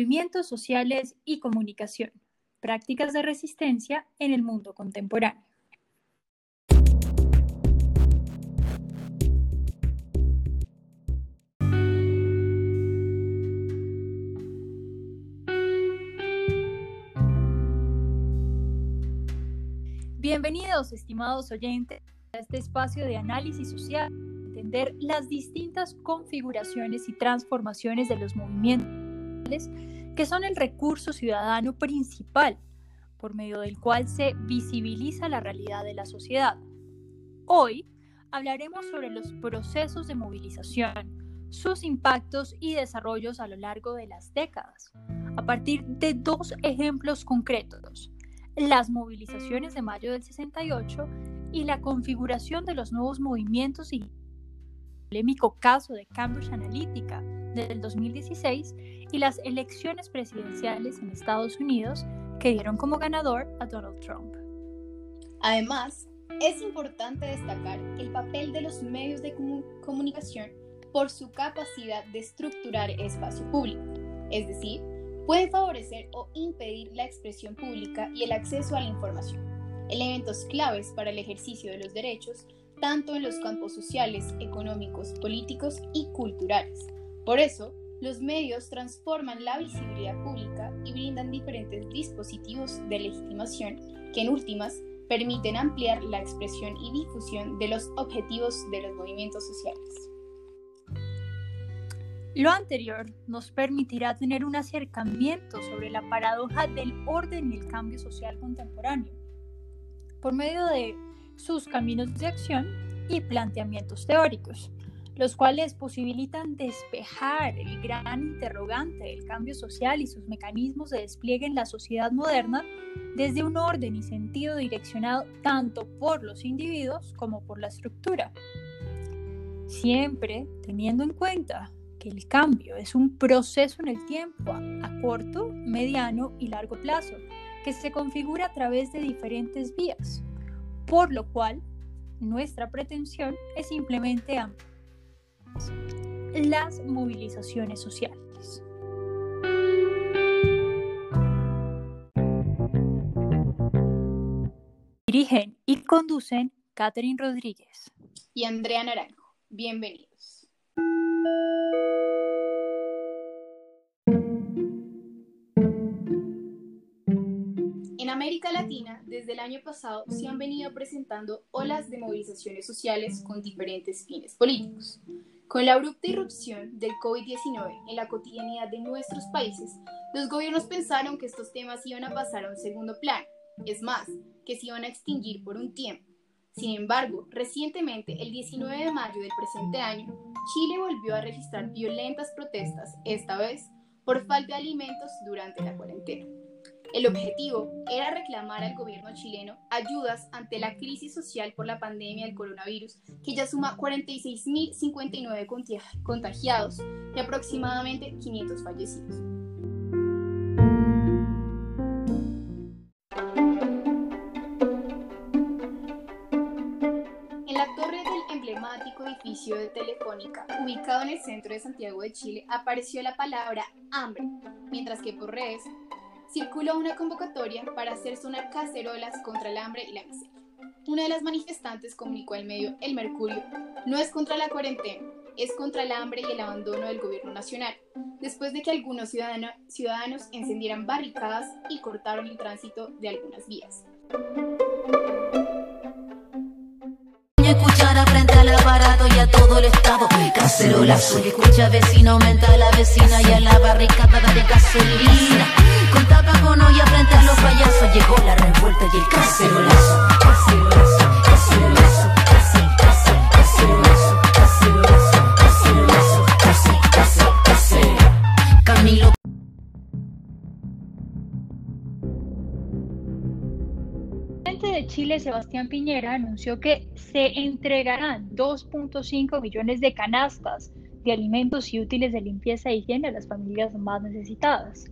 movimientos sociales y comunicación, prácticas de resistencia en el mundo contemporáneo. Bienvenidos, estimados oyentes, a este espacio de análisis social, entender las distintas configuraciones y transformaciones de los movimientos que son el recurso ciudadano principal por medio del cual se visibiliza la realidad de la sociedad. Hoy hablaremos sobre los procesos de movilización, sus impactos y desarrollos a lo largo de las décadas, a partir de dos ejemplos concretos las movilizaciones de mayo del 68 y la configuración de los nuevos movimientos y polémico caso de Cambridge Analytica del 2016 y las elecciones presidenciales en Estados Unidos que dieron como ganador a Donald Trump. Además, es importante destacar el papel de los medios de comunicación por su capacidad de estructurar espacio público, es decir, pueden favorecer o impedir la expresión pública y el acceso a la información, elementos claves para el ejercicio de los derechos, tanto en los campos sociales, económicos, políticos y culturales. Por eso, los medios transforman la visibilidad pública y brindan diferentes dispositivos de legitimación que en últimas permiten ampliar la expresión y difusión de los objetivos de los movimientos sociales. Lo anterior nos permitirá tener un acercamiento sobre la paradoja del orden y el cambio social contemporáneo, por medio de sus caminos de acción y planteamientos teóricos, los cuales posibilitan despejar el gran interrogante del cambio social y sus mecanismos de despliegue en la sociedad moderna desde un orden y sentido direccionado tanto por los individuos como por la estructura. Siempre teniendo en cuenta que el cambio es un proceso en el tiempo a, corto, mediano y largo plazo, que se configura a través de diferentes vías, por lo cual nuestra pretensión es simplemente las movilizaciones sociales. Dirigen y conducen Catherine Rodríguez y Andrea Naranjo. Bienvenidos. América Latina, desde el año pasado se han venido presentando olas de movilizaciones sociales con diferentes fines políticos. Con la abrupta irrupción del COVID-19 en la cotidianidad de nuestros países, los gobiernos pensaron que estos temas iban a pasar a un segundo plano, es más, que se iban a extinguir por un tiempo. Sin embargo, recientemente, el 19 de mayo del presente año, Chile volvió a registrar violentas protestas, esta vez por falta de alimentos durante la cuarentena. El objetivo era reclamar al gobierno chileno ayudas ante la crisis social por la pandemia del coronavirus, que ya suma 46.059 contagiados y aproximadamente 500 fallecidos. En la torre del emblemático edificio de Telefónica, ubicado en el centro de Santiago de Chile, apareció la palabra hambre, mientras que por redes circuló una convocatoria para hacer sonar cacerolas contra el hambre y la miseria. Una de las manifestantes comunicó al medio El Mercurio, no es contra la cuarentena, es contra el hambre y el abandono del gobierno nacional, después de que algunos ciudadanos encendieran barricadas y cortaron el tránsito de algunas vías. Y a todo el estado. Cacerolazo escucha vecino aumenta la vecina. Y a la barricada de gasolina con tapacono y frente a los payasos llegó la revuelta y el cacerolazo. Cacerolazo, cacerolazo, de Chile, Sebastián Piñera, anunció que se entregarán 2.5 millones de canastas de alimentos y útiles de limpieza e higiene a las familias más necesitadas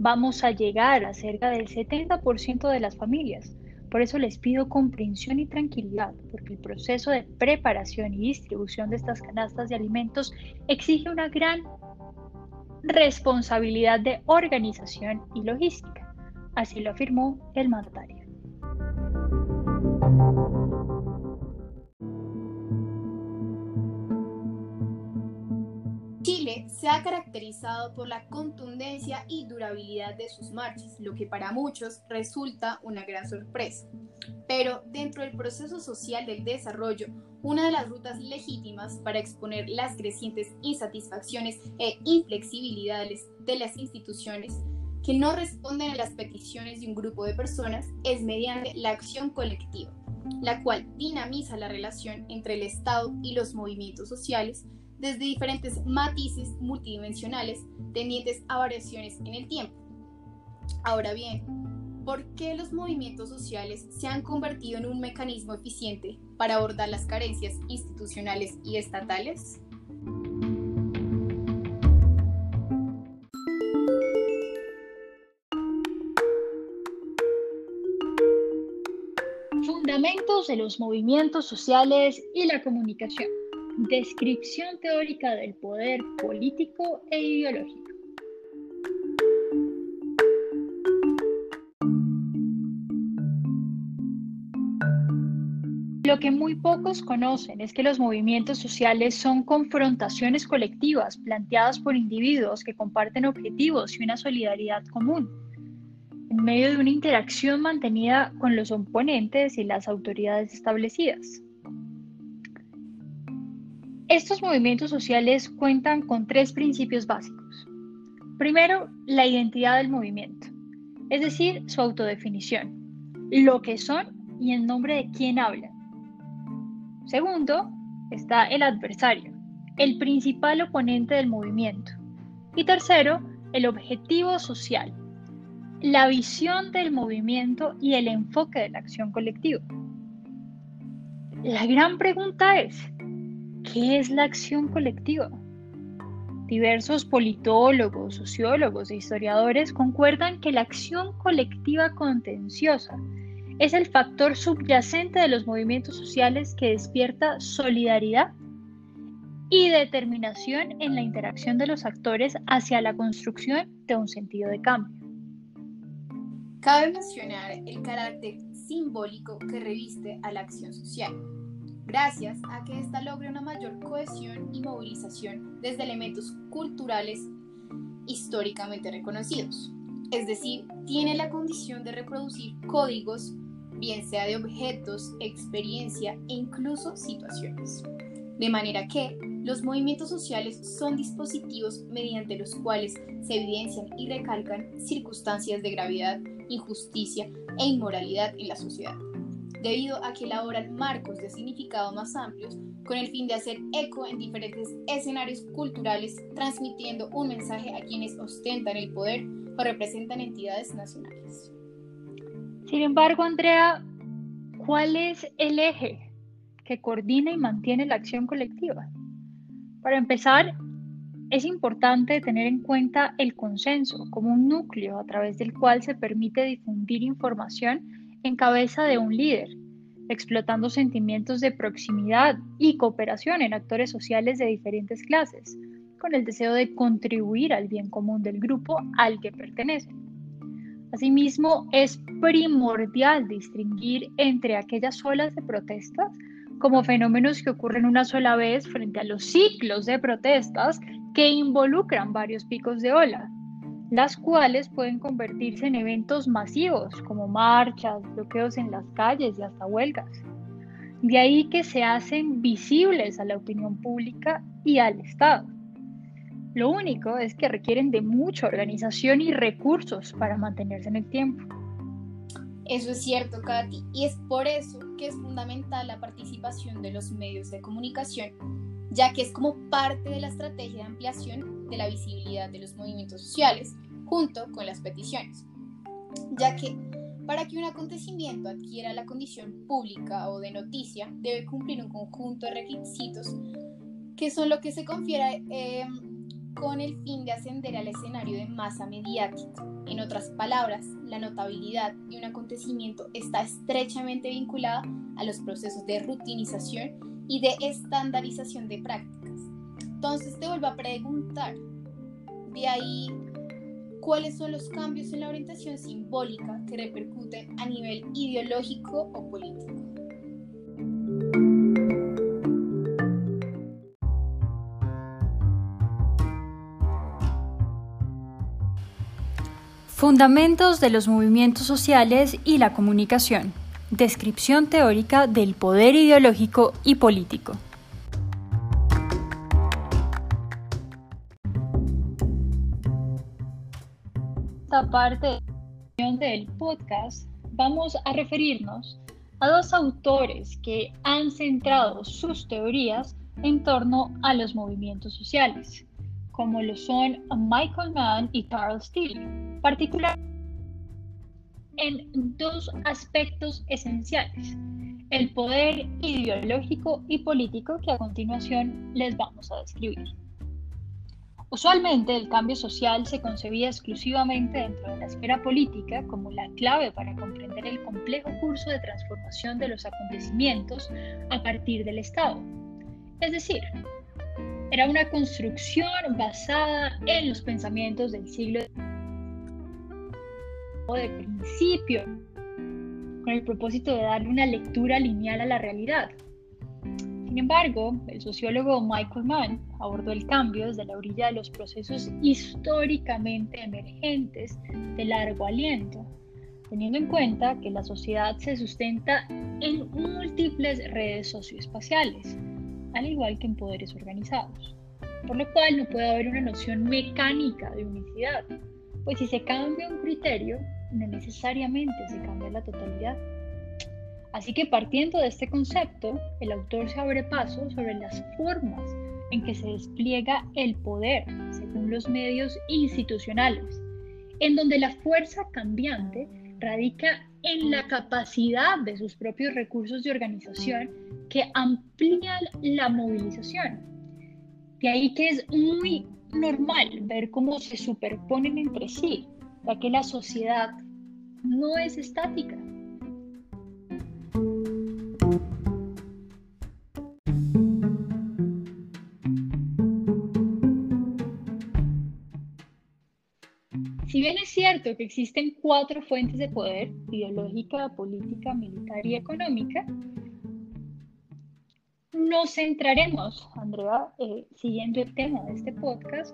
vamos a llegar a cerca del 70% de las familias. Por eso les pido comprensión y tranquilidad, porque el proceso de preparación y distribución de estas canastas de alimentos exige una gran responsabilidad de organización y logística. Así lo afirmó el mandatario. Chile se ha caracterizado por la contundencia y durabilidad de sus marchas, lo que para muchos resulta una gran sorpresa. Pero dentro del proceso social del desarrollo, una de las rutas legítimas para exponer las crecientes insatisfacciones e inflexibilidades de las instituciones que no responden a las peticiones de un grupo de personas es mediante la acción colectiva, la cual dinamiza la relación entre el Estado y los movimientos sociales desde diferentes matices multidimensionales tendientes a variaciones en el tiempo. Ahora bien, ¿por qué los movimientos sociales se han convertido en un mecanismo eficiente para abordar las carencias institucionales y estatales? Fundamentos de los movimientos sociales y la comunicación. Descripción teórica del poder político e ideológico. Lo que muy pocos conocen es que los movimientos sociales son confrontaciones colectivas planteadas por individuos que comparten objetivos y una solidaridad común, en medio de una interacción mantenida con los oponentes y las autoridades establecidas. Estos movimientos sociales cuentan con tres principios básicos. Primero, la identidad del movimiento, es decir, su autodefinición, lo que son y en nombre de quién hablan. Segundo, está el adversario, el principal oponente del movimiento. Y tercero, el objetivo social, la visión del movimiento y el enfoque de la acción colectiva. La gran pregunta es, ¿Qué es la acción colectiva? Diversos politólogos, sociólogos e historiadores concuerdan que la acción colectiva contenciosa es el factor subyacente de los movimientos sociales que despierta solidaridad y determinación en la interacción de los actores hacia la construcción de un sentido de cambio. Cabe mencionar el carácter simbólico que reviste a la acción social gracias a que ésta logre una mayor cohesión y movilización desde elementos culturales históricamente reconocidos. Es decir, tiene la condición de reproducir códigos, bien sea de objetos, experiencia e incluso situaciones. De manera que los movimientos sociales son dispositivos mediante los cuales se evidencian y recalcan circunstancias de gravedad, injusticia e inmoralidad en la sociedad debido a que elaboran marcos de significado más amplios con el fin de hacer eco en diferentes escenarios culturales, transmitiendo un mensaje a quienes ostentan el poder o representan entidades nacionales. Sin embargo, Andrea, ¿cuál es el eje que coordina y mantiene la acción colectiva? Para empezar, es importante tener en cuenta el consenso como un núcleo a través del cual se permite difundir información en cabeza de un líder, explotando sentimientos de proximidad y cooperación en actores sociales de diferentes clases, con el deseo de contribuir al bien común del grupo al que pertenecen. Asimismo, es primordial distinguir entre aquellas olas de protestas como fenómenos que ocurren una sola vez frente a los ciclos de protestas que involucran varios picos de ola, las cuales pueden convertirse en eventos masivos como marchas, bloqueos en las calles y hasta huelgas. De ahí que se hacen visibles a la opinión pública y al Estado. Lo único es que requieren de mucha organización y recursos para mantenerse en el tiempo. Eso es cierto, Katy, y es por eso que es fundamental la participación de los medios de comunicación, ya que es como parte de la estrategia de ampliación de la visibilidad de los movimientos sociales junto con las peticiones, ya que para que un acontecimiento adquiera la condición pública o de noticia debe cumplir un conjunto de requisitos que son lo que se confiere eh, con el fin de ascender al escenario de masa mediática. En otras palabras, la notabilidad de un acontecimiento está estrechamente vinculada a los procesos de rutinización y de estandarización de prácticas entonces te vuelvo a preguntar, De ahí, ¿cuáles son los cambios en la orientación simbólica que repercuten a nivel ideológico o político? Fundamentos de los movimientos sociales y la comunicación. Descripción teórica del poder ideológico y político. Parte del podcast vamos a referirnos a dos autores que han centrado sus teorías en torno a los movimientos sociales, como lo son Michael Mann y Carl Steele particular en dos aspectos esenciales, el poder ideológico y político que a continuación les vamos a describir. Usualmente el cambio social se concebía exclusivamente dentro de la esfera política como la clave para comprender el complejo curso de transformación de los acontecimientos a partir del Estado. Es decir, era una construcción basada en los pensamientos del siglo de principio, con el propósito de darle una lectura lineal a la realidad. Sin embargo, el sociólogo Michael Mann abordó el cambio desde la orilla de los procesos históricamente emergentes de largo aliento, teniendo en cuenta que la sociedad se sustenta en múltiples redes socioespaciales, al igual que en poderes organizados, por lo cual no puede haber una noción mecánica de unicidad, pues si se cambia un criterio, no necesariamente se cambia la totalidad. Así que partiendo de este concepto, el autor se abre paso sobre las formas en que se despliega el poder según los medios institucionales, en donde la fuerza cambiante radica en la capacidad de sus propios recursos de organización que amplían la movilización. De ahí que es muy normal ver cómo se superponen entre sí ya que la sociedad no es estática. Bien es cierto que existen cuatro fuentes de poder, ideológica, política, militar y económica, nos centraremos, Andrea, eh, siguiendo el tema de este podcast,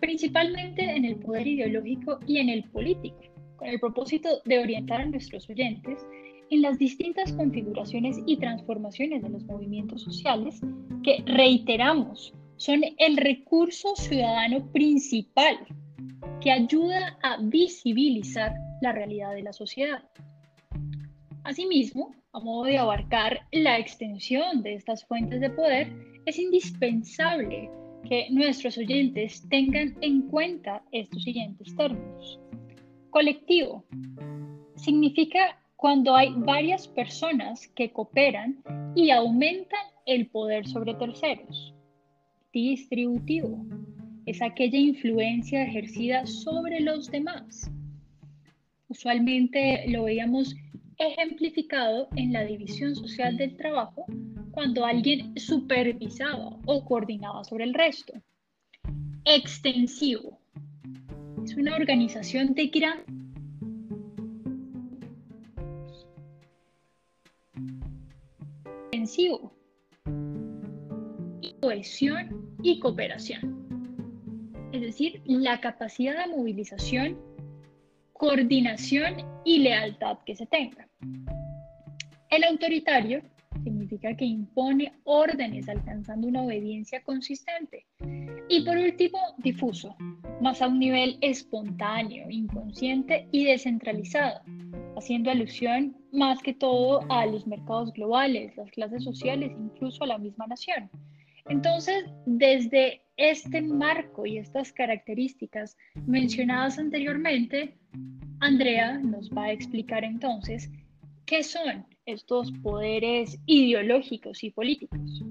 principalmente en el poder ideológico y en el político, con el propósito de orientar a nuestros oyentes en las distintas configuraciones y transformaciones de los movimientos sociales que, reiteramos, son el recurso ciudadano principal que ayuda a visibilizar la realidad de la sociedad. Asimismo, a modo de abarcar la extensión de estas fuentes de poder, es indispensable que nuestros oyentes tengan en cuenta estos siguientes términos. Colectivo significa cuando hay varias personas que cooperan y aumentan el poder sobre terceros. Distributivo es aquella influencia ejercida sobre los demás. Usualmente lo veíamos ejemplificado en la división social del trabajo cuando alguien supervisaba o coordinaba sobre el resto. Extensivo. Es una organización de gran extensivo. Cohesión y cooperación. Es decir, la capacidad de movilización, coordinación y lealtad que se tenga. El autoritario significa que impone órdenes alcanzando una obediencia consistente. Y por último, difuso, más a un nivel espontáneo, inconsciente y descentralizado, haciendo alusión más que todo a los mercados globales, las clases sociales, incluso a la misma nación. Entonces, desde este marco y estas características mencionadas anteriormente, Andrea nos va a explicar entonces qué son estos poderes ideológicos y políticos.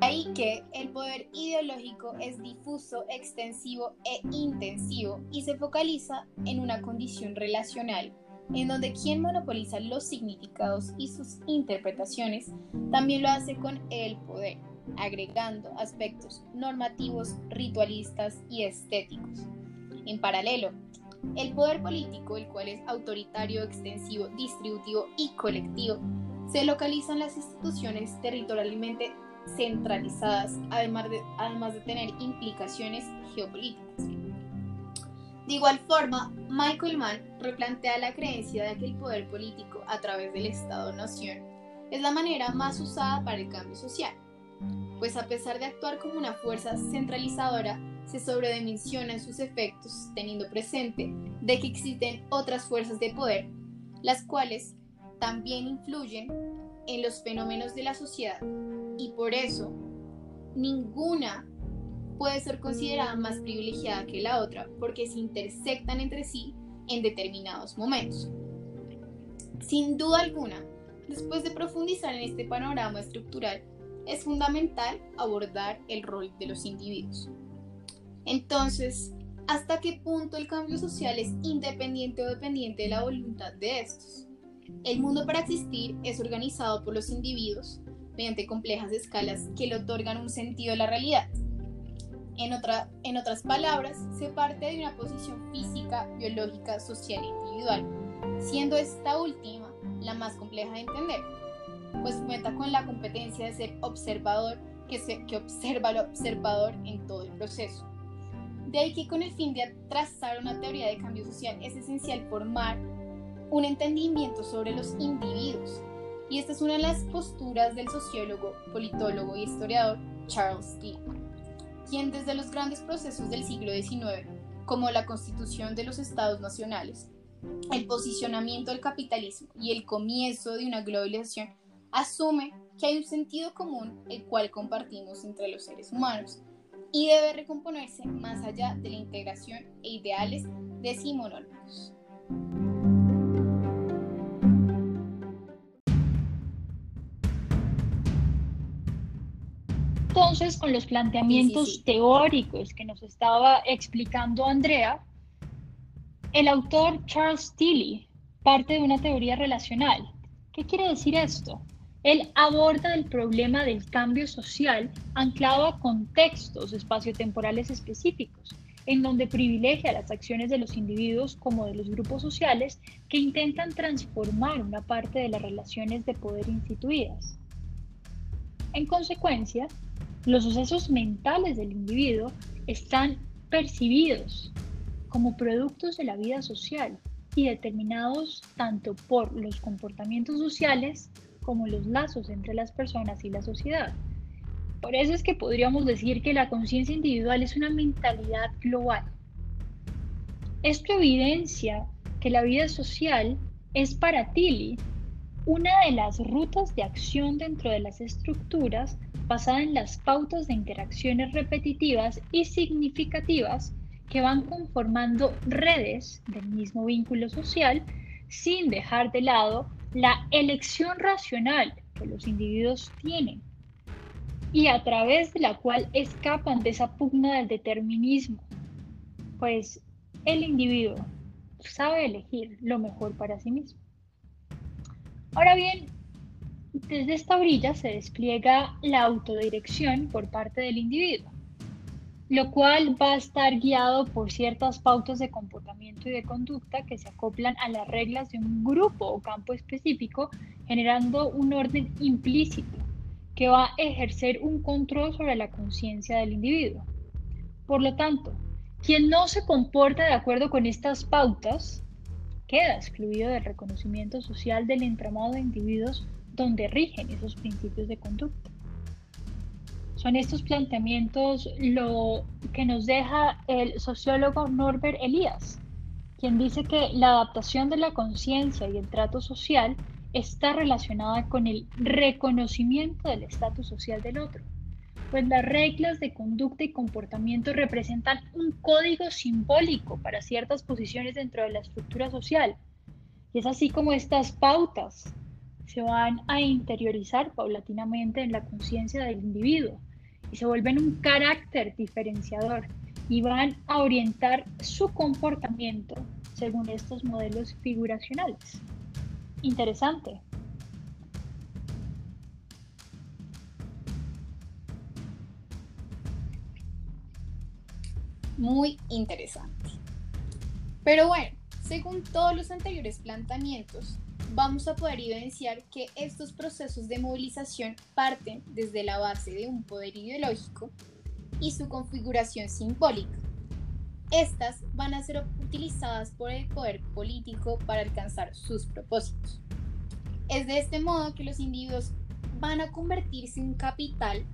Ahí que poder ideológico es difuso, extensivo e intensivo y se focaliza en una condición relacional en donde quien monopoliza los significados y sus interpretaciones también lo hace con el poder, agregando aspectos normativos, ritualistas y estéticos. En paralelo, el poder político, el cual es autoritario, extensivo, distributivo y colectivo, se localiza en las instituciones territorialmente centralizadas, además de, además de tener implicaciones geopolíticas. De igual forma, Michael Mann replantea la creencia de que el poder político a través del Estado-Nación es la manera más usada para el cambio social, pues a pesar de actuar como una fuerza centralizadora, se sobredimensionan sus efectos teniendo presente de que existen otras fuerzas de poder, las cuales también influyen en los fenómenos de la sociedad y por eso ninguna puede ser considerada más privilegiada que la otra porque se intersectan entre sí en determinados momentos. Sin duda alguna, después de profundizar en este panorama estructural, es fundamental abordar el rol de los individuos. Entonces, ¿hasta qué punto el cambio social es independiente o dependiente de la voluntad de estos? El mundo para existir es organizado por los individuos mediante complejas escalas que le otorgan un sentido a la realidad. En, otra, en otras palabras, se parte de una posición física, biológica, social e individual, siendo esta última la más compleja de entender, pues cuenta con la competencia de ser observador que, se, que observa al observador en todo el proceso. De ahí que con el fin de trazar una teoría de cambio social es esencial formar un entendimiento sobre los individuos. Y esta es una de las posturas del sociólogo, politólogo y historiador Charles T. quien desde los grandes procesos del siglo XIX, como la constitución de los estados nacionales, el posicionamiento del capitalismo y el comienzo de una globalización, asume que hay un sentido común el cual compartimos entre los seres humanos y debe recomponerse más allá de la integración e ideales decimonónicos. Entonces, con los planteamientos teóricos que nos estaba explicando Andrea, el autor Charles Tilly parte de una teoría relacional. ¿Qué quiere decir esto? Él aborda el problema del cambio social anclado a contextos espaciotemporales específicos, en donde privilegia las acciones de los individuos como de los grupos sociales que intentan transformar una parte de las relaciones de poder instituidas. En consecuencia, los sucesos mentales del individuo están percibidos como productos de la vida social y determinados tanto por los comportamientos sociales como los lazos entre las personas y la sociedad. Por eso es que podríamos decir que la conciencia individual es una mentalidad global. Esto evidencia que la vida social es para Tilly una de las rutas de acción dentro de las estructuras basada en las pautas de interacciones repetitivas y significativas que van conformando redes del mismo vínculo social sin dejar de lado la elección racional que los individuos tienen y a través de la cual escapan de esa pugna del determinismo, pues el individuo sabe elegir lo mejor para sí mismo. Ahora bien, desde esta orilla se despliega la autodirección por parte del individuo lo cual va a estar guiado por ciertas pautas de comportamiento y de conducta que se acoplan a las reglas de un grupo o campo específico, generando un orden implícito que va a ejercer un control sobre la conciencia del individuo. Por lo tanto, quien no se comporta de acuerdo con estas pautas queda excluido del reconocimiento social del entramado de individuos donde rigen esos principios de conducta. Son estos planteamientos lo que nos deja el sociólogo Norbert Elias, quien dice que la adaptación de la conciencia y el trato social está relacionada con el reconocimiento del estatus social del otro, pues las reglas de conducta y comportamiento representan un código simbólico para ciertas posiciones dentro de la estructura social. Y es así como estas pautas se van a interiorizar paulatinamente en la conciencia del individuo y se vuelven un carácter diferenciador y van a orientar su comportamiento según estos modelos figuracionales. Interesante. Muy interesante. Pero bueno, según todos los anteriores planteamientos, vamos a poder evidenciar que estos procesos de movilización parten desde la base de un poder ideológico y su configuración simbólica. Estas van a ser utilizadas por el poder político para alcanzar sus propósitos. Es de este modo que los individuos van a convertirse en capital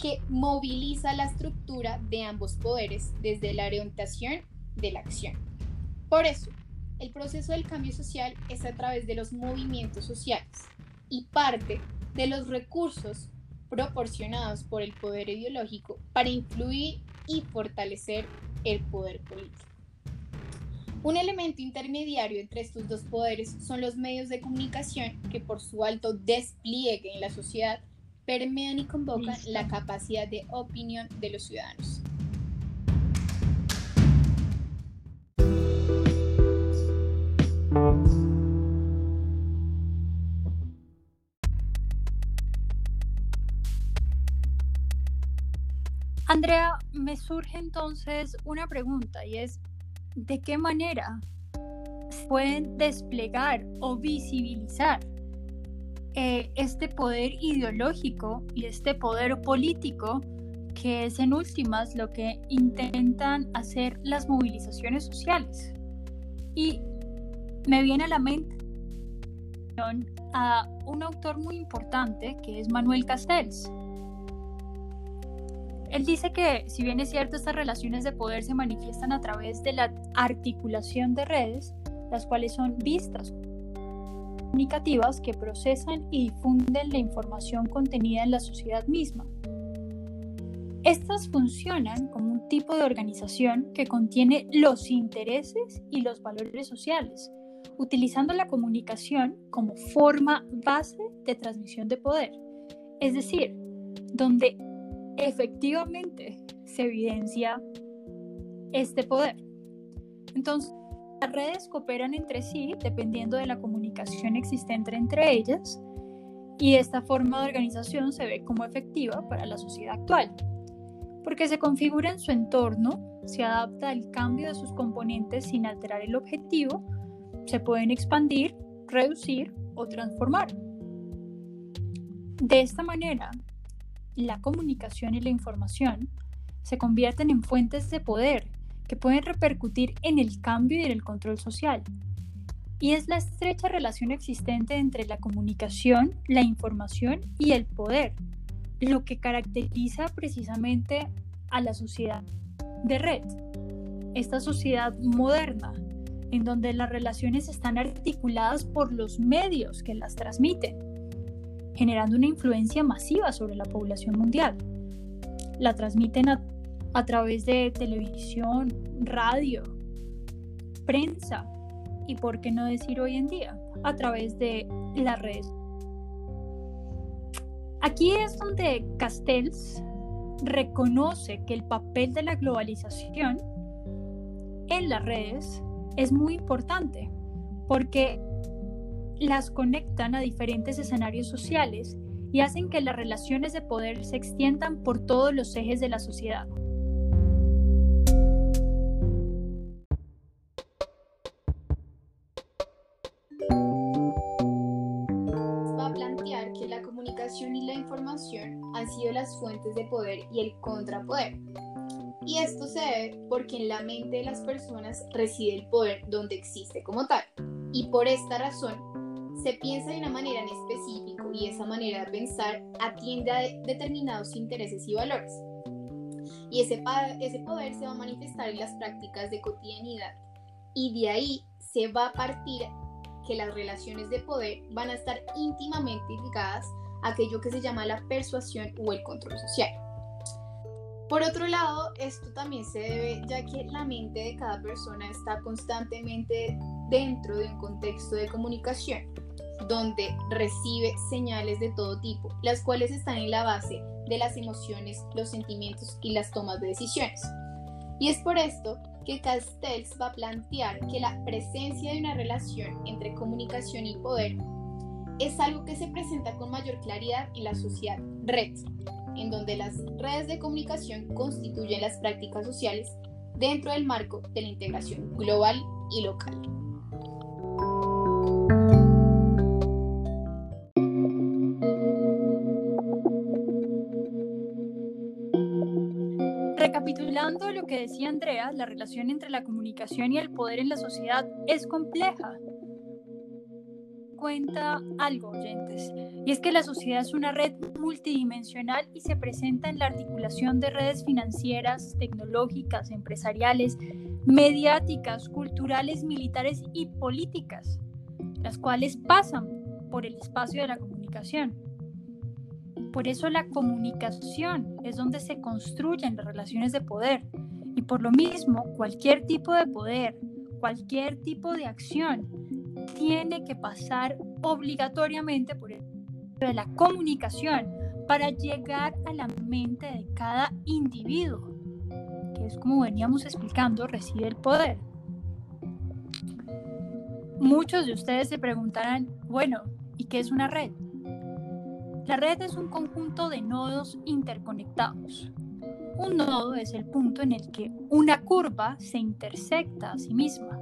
que moviliza la estructura de ambos poderes desde la orientación de la acción. Por eso, el proceso del cambio social es a través de los movimientos sociales y parte de los recursos proporcionados por el poder ideológico para influir y fortalecer el poder político. Un elemento intermediario entre estos dos poderes son los medios de comunicación que por su alto despliegue en la sociedad permean y convocan la capacidad de opinión de los ciudadanos. Andrea, me surge entonces una pregunta y es, ¿de qué manera pueden desplegar o visibilizar eh, este poder ideológico y este poder político que es en últimas lo que intentan hacer las movilizaciones sociales? Y me viene a la mente a un autor muy importante que es Manuel Castells él dice que, si bien es cierto, estas relaciones de poder se manifiestan a través de la articulación de redes, las cuales son vistas comunicativas que procesan y difunden la información contenida en la sociedad misma. Estas funcionan como un tipo de organización que contiene los intereses y los valores sociales, utilizando la comunicación como forma base de transmisión de poder, es decir, donde efectivamente se evidencia este poder. Entonces, las redes cooperan entre sí dependiendo de la comunicación existente entre ellas y esta forma de organización se ve como efectiva para la sociedad actual, porque se configura en su entorno, se adapta al cambio de sus componentes sin alterar el objetivo, se pueden expandir, reducir o transformar. De esta manera, la comunicación y la información se convierten en fuentes de poder que pueden repercutir en el cambio y en el control social. Y es la estrecha relación existente entre la comunicación, la información y el poder, lo que caracteriza precisamente a la sociedad de red, esta sociedad moderna, en donde las relaciones están articuladas por los medios que las transmiten generando una influencia masiva sobre la población mundial. La transmiten a, través de televisión, radio, prensa y, por qué no decir hoy en día, a través de las redes. Aquí es donde Castells reconoce que el papel de la globalización en las redes es muy importante porque las conectan a diferentes escenarios sociales y hacen que las relaciones de poder se extiendan por todos los ejes de la sociedad. Han sido las fuentes de poder y el contrapoder. Y esto se debe porque en la mente de las personas reside el poder donde existe como tal. Y por esta razón se piensa de una manera en específico y esa manera de pensar atiende a determinados intereses y valores. Y ese, ese poder se va a manifestar en las prácticas de cotidianidad. Y de ahí se va a partir que las relaciones de poder van a estar íntimamente ligadas aquello que se llama la persuasión o el control social. Por otro lado, esto también se debe ya que la mente de cada persona está constantemente dentro de un contexto de comunicación donde recibe señales de todo tipo, las cuales están en la base de las emociones, los sentimientos y las tomas de decisiones. Y es por esto que Castells va a plantear que la presencia de una relación entre comunicación y poder es algo que se presenta con mayor claridad en la sociedad red, en donde las redes de comunicación constituyen las prácticas sociales dentro del marco de la integración global y local. Recapitulando lo que decía Andrea, la relación entre la comunicación y el poder en la sociedad es compleja cuenta algo, oyentes, y es que la sociedad es una red multidimensional y se presenta en la articulación de redes financieras, tecnológicas, empresariales, mediáticas, culturales, militares y políticas, las cuales pasan por el espacio de la comunicación. Por eso la comunicación es donde se construyen las relaciones de poder y por lo mismo cualquier tipo de poder, cualquier tipo de acción tiene que pasar obligatoriamente por el de la comunicación para llegar a la mente de cada individuo, que es como veníamos explicando, recibe el poder. Muchos de ustedes se preguntarán, bueno, ¿y qué es una red? La red es un conjunto de nodos interconectados. Un nodo es el punto en el que una curva se intersecta a sí misma.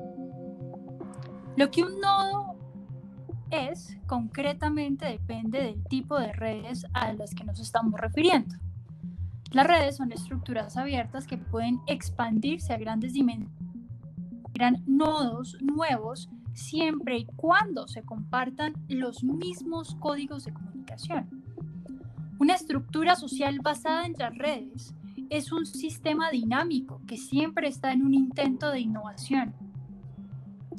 Lo que un nodo es concretamente depende del tipo de redes a las que nos estamos refiriendo. Las redes son estructuras abiertas que pueden expandirse a grandes dimensiones, crean nodos nuevos siempre y cuando se compartan los mismos códigos de comunicación. Una estructura social basada en las redes es un sistema dinámico que siempre está en un intento de innovación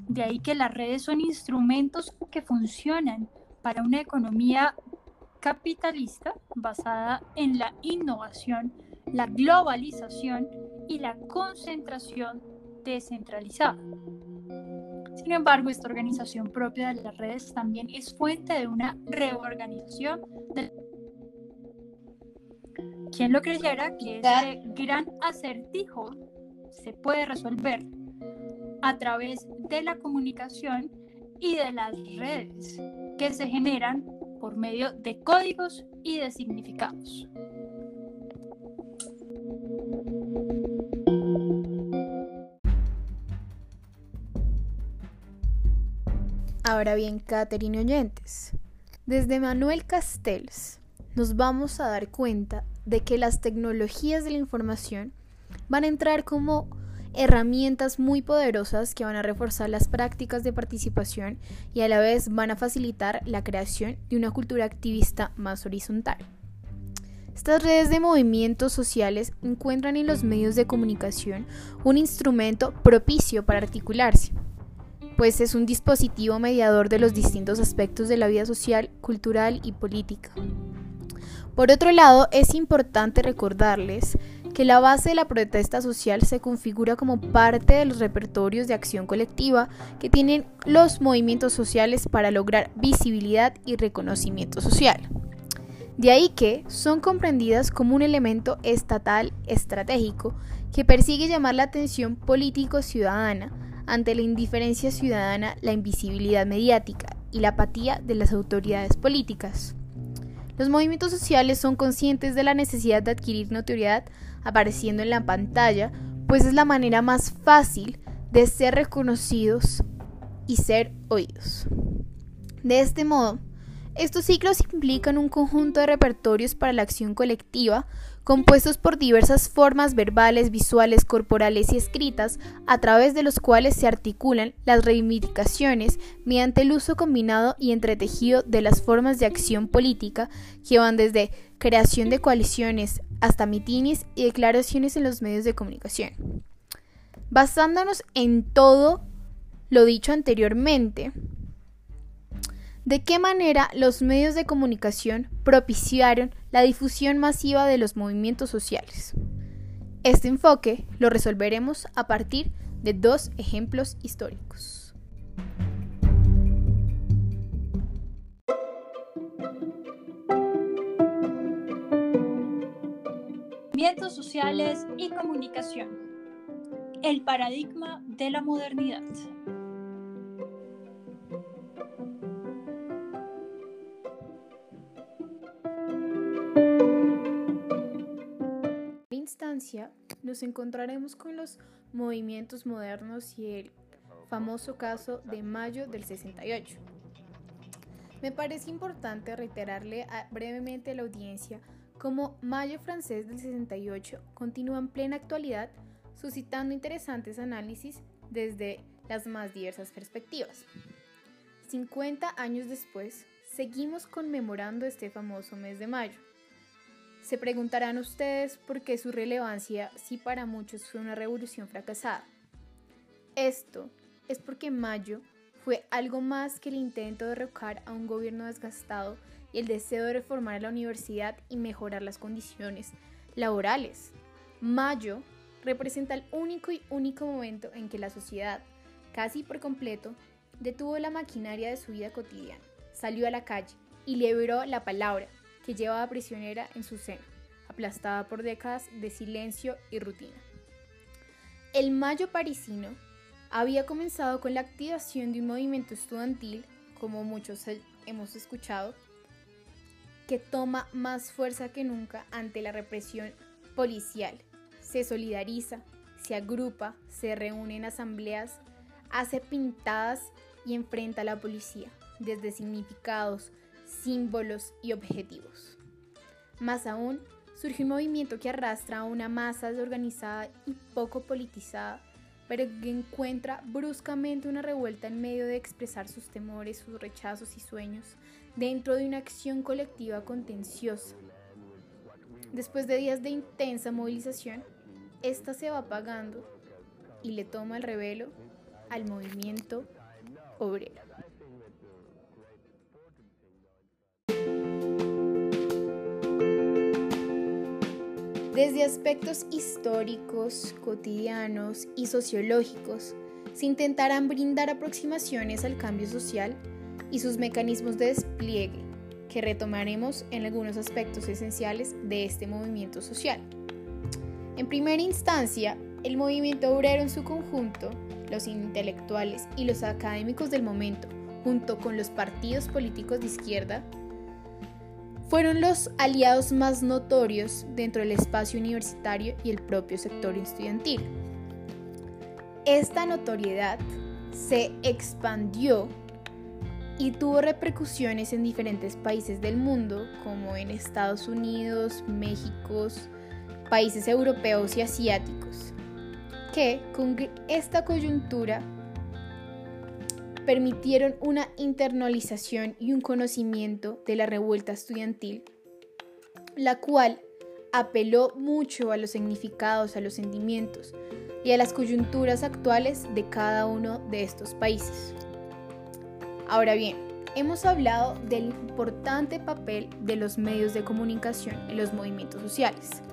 de ahí que las redes son instrumentos que funcionan para una economía capitalista basada en la innovación, la globalización y la concentración descentralizada. Sin embargo, esta organización propia de las redes también es fuente de una reorganización del ¿Quién lo creyera que este gran acertijo se puede resolver a través de la comunicación y de las redes que se generan por medio de códigos y de significados. Ahora bien, Caterina oyentes, desde Manuel Castells nos vamos a dar cuenta de que las tecnologías de la información van a entrar como herramientas muy poderosas que van a reforzar las prácticas de participación y a la vez van a facilitar la creación de una cultura activista más horizontal. Estas redes de movimientos sociales encuentran en los medios de comunicación un instrumento propicio para articularse, pues es un dispositivo mediador de los distintos aspectos de la vida social, cultural y política. Por otro lado, es importante recordarles que la base de la protesta social se configura como parte de los repertorios de acción colectiva que tienen los movimientos sociales para lograr visibilidad y reconocimiento social. De ahí que son comprendidas como un elemento estatal estratégico que persigue llamar la atención político-ciudadana ante la indiferencia ciudadana, la invisibilidad mediática y la apatía de las autoridades políticas. Los movimientos sociales son conscientes de la necesidad de adquirir notoriedad apareciendo en la pantalla, pues es la manera más fácil de ser reconocidos y ser oídos. De este modo, estos ciclos implican un conjunto de repertorios para la acción colectiva, compuestos por diversas formas verbales, visuales, corporales y escritas, a través de los cuales se articulan las reivindicaciones mediante el uso combinado y entretejido de las formas de acción política que van desde creación de coaliciones hasta mitines y declaraciones en los medios de comunicación. Basándonos en todo lo dicho anteriormente, ¿De qué manera los medios de comunicación propiciaron la difusión masiva de los movimientos sociales? Este enfoque lo resolveremos a partir de dos ejemplos históricos. Movimientos sociales y comunicación. el paradigma de la modernidad. Instancia nos encontraremos con los movimientos modernos y el famoso caso de mayo del 68. Me parece importante reiterarle brevemente a la audiencia cómo Mayo francés del 68 continúa en plena actualidad, suscitando interesantes análisis desde las más diversas perspectivas. 50 años después, seguimos conmemorando este famoso mes de mayo. Se preguntarán ustedes por qué su relevancia si para muchos fue una revolución fracasada. Esto es porque mayo fue algo más que el intento de derrocar a un gobierno desgastado y el deseo de reformar la universidad y mejorar las condiciones laborales. Mayo representa el único y único momento en que la sociedad, casi por completo, detuvo la maquinaria de su vida cotidiana, salió a la calle y liberó la palabra que llevaba prisionera en su seno, aplastada por décadas de silencio y rutina. El Mayo parisino había comenzado con la activación de un movimiento estudiantil, como muchos hemos escuchado, que toma más fuerza que nunca ante la represión policial. Se solidariza, se agrupa, se reúne en asambleas, hace pintadas y enfrenta a la policía desde significados, símbolos y objetivos. Más aún, surge un movimiento que arrastra a una masa desorganizada y poco politizada pero que encuentra bruscamente una revuelta en medio de expresar sus temores, sus rechazos y sueños dentro de una acción colectiva contenciosa. Después de días de intensa movilización, esta se va apagando y le toma el revelo al movimiento obrero. Desde aspectos históricos, cotidianos y sociológicos, se intentarán brindar aproximaciones al cambio social y sus mecanismos de despliegue, que retomaremos en algunos aspectos esenciales de este movimiento social. En primera instancia, el movimiento obrero en su conjunto, los intelectuales y los académicos del momento, junto con los partidos políticos de izquierda, fueron los aliados más notorios dentro del espacio universitario y el propio sector estudiantil. Esta notoriedad se expandió y tuvo repercusiones en diferentes países del mundo, como en Estados Unidos, México, países europeos y asiáticos, que con esta coyuntura permitieron una internalización y un conocimiento de la revuelta estudiantil, la cual apeló mucho a los significados, a los sentimientos y a las coyunturas actuales de cada uno de estos países. Ahora bien, hemos hablado del importante papel de los medios de comunicación en los movimientos sociales.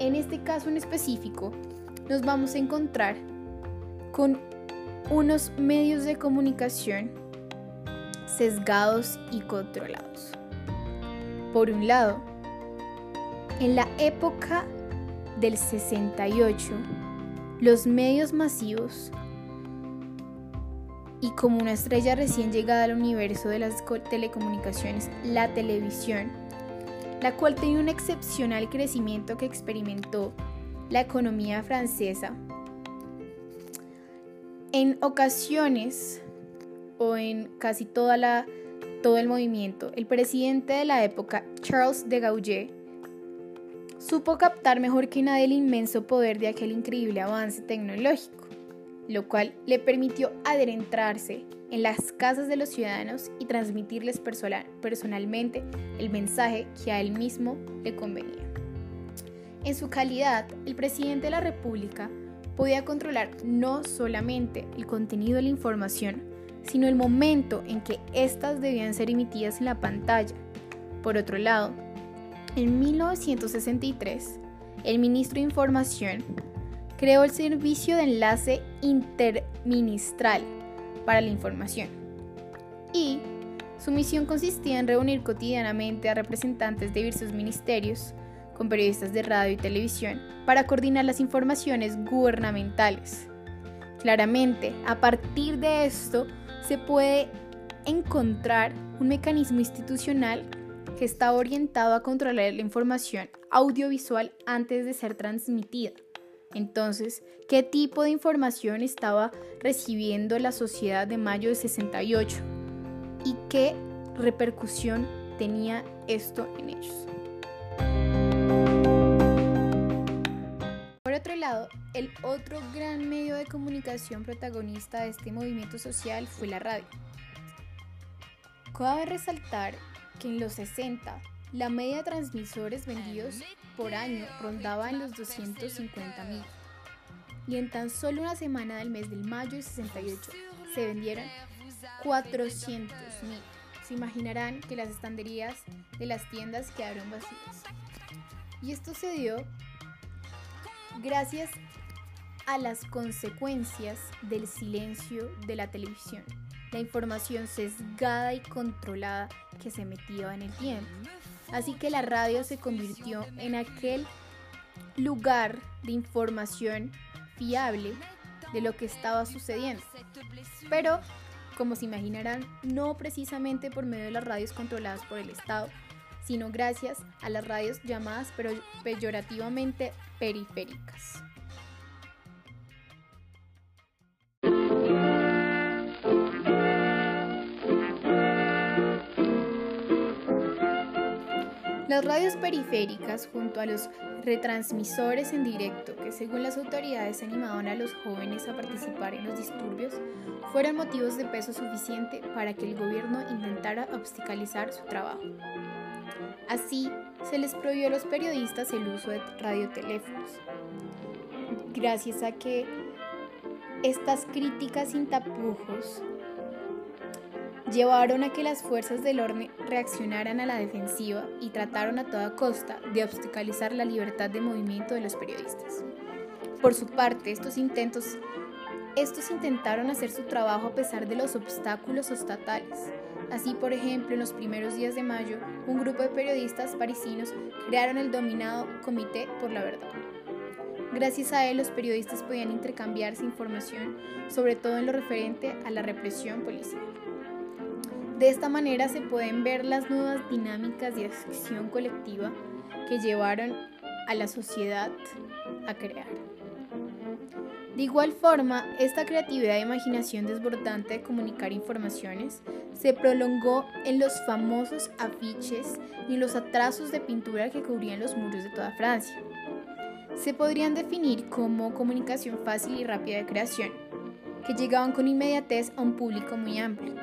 En este caso en específico, nos vamos a encontrar con unos medios de comunicación sesgados y controlados. Por un lado, en la época del 68, los medios masivos y como una estrella recién llegada al universo de las telecomunicaciones, la televisión, la cual tenía un excepcional crecimiento que experimentó la economía francesa en ocasiones, o en casi toda la, todo el movimiento, el presidente de la época, Charles de Gaulle, supo captar mejor que nadie el inmenso poder de aquel increíble avance tecnológico, lo cual le permitió adentrarse en las casas de los ciudadanos y transmitirles personalmente el mensaje que a él mismo le convenía. En su calidad, el presidente de la República podía controlar no solamente el contenido de la información, sino el momento en que éstas debían ser emitidas en la pantalla. Por otro lado, en 1963, el ministro de Información creó el Servicio de Enlace Interministral para la Información y su misión consistía en reunir cotidianamente a representantes de diversos ministerios con periodistas de radio y televisión para coordinar las informaciones gubernamentales. Claramente, a partir de esto se puede encontrar un mecanismo institucional que está orientado a controlar la información audiovisual antes de ser transmitida. Entonces, ¿qué tipo de información estaba recibiendo la sociedad de mayo de 68? ¿Y qué repercusión tenía esto en ellos? El otro gran medio de comunicación protagonista de este movimiento social fue la radio. Cabe resaltar que en los 60 la media de transmisores vendidos por año rondaba en los 250 mil y en tan solo una semana del mes del mayo de 68 se vendieron 400 mil. Se imaginarán que las estanderías de las tiendas quedaron vacías. Y esto se dio gracias a las consecuencias del silencio de la televisión, la información sesgada y controlada que se metía en el tiempo. Así que la radio se convirtió en aquel lugar de información fiable de lo que estaba sucediendo. Pero, como se imaginarán, no precisamente por medio de las radios controladas por el Estado, sino gracias a las radios llamadas pero peyorativamente periféricas. Las radios periféricas, junto a los retransmisores en directo que según las autoridades animaban a los jóvenes a participar en los disturbios, fueron motivos de peso suficiente para que el gobierno intentara obstaculizar su trabajo. Así, se les prohibió a los periodistas el uso de radioteléfonos, gracias a que estas críticas sin tapujos llevaron a que las fuerzas del orden reaccionaran a la defensiva y trataron a toda costa de obstaculizar la libertad de movimiento de los periodistas. Por su parte, estos intentos estos intentaron hacer su trabajo a pesar de los obstáculos estatales. Así, por ejemplo, en los primeros días de mayo, un grupo de periodistas parisinos crearon el dominado Comité por la Verdad. Gracias a él, los periodistas podían intercambiarse información, sobre todo en lo referente a la represión policial. De esta manera se pueden ver las nuevas dinámicas de acción colectiva que llevaron a la sociedad a crear. De igual forma, esta creatividad e imaginación desbordante de comunicar informaciones se prolongó en los famosos afiches y en los atrasos de pintura que cubrían los muros de toda Francia. Se podrían definir como comunicación fácil y rápida de creación, que llegaban con inmediatez a un público muy amplio.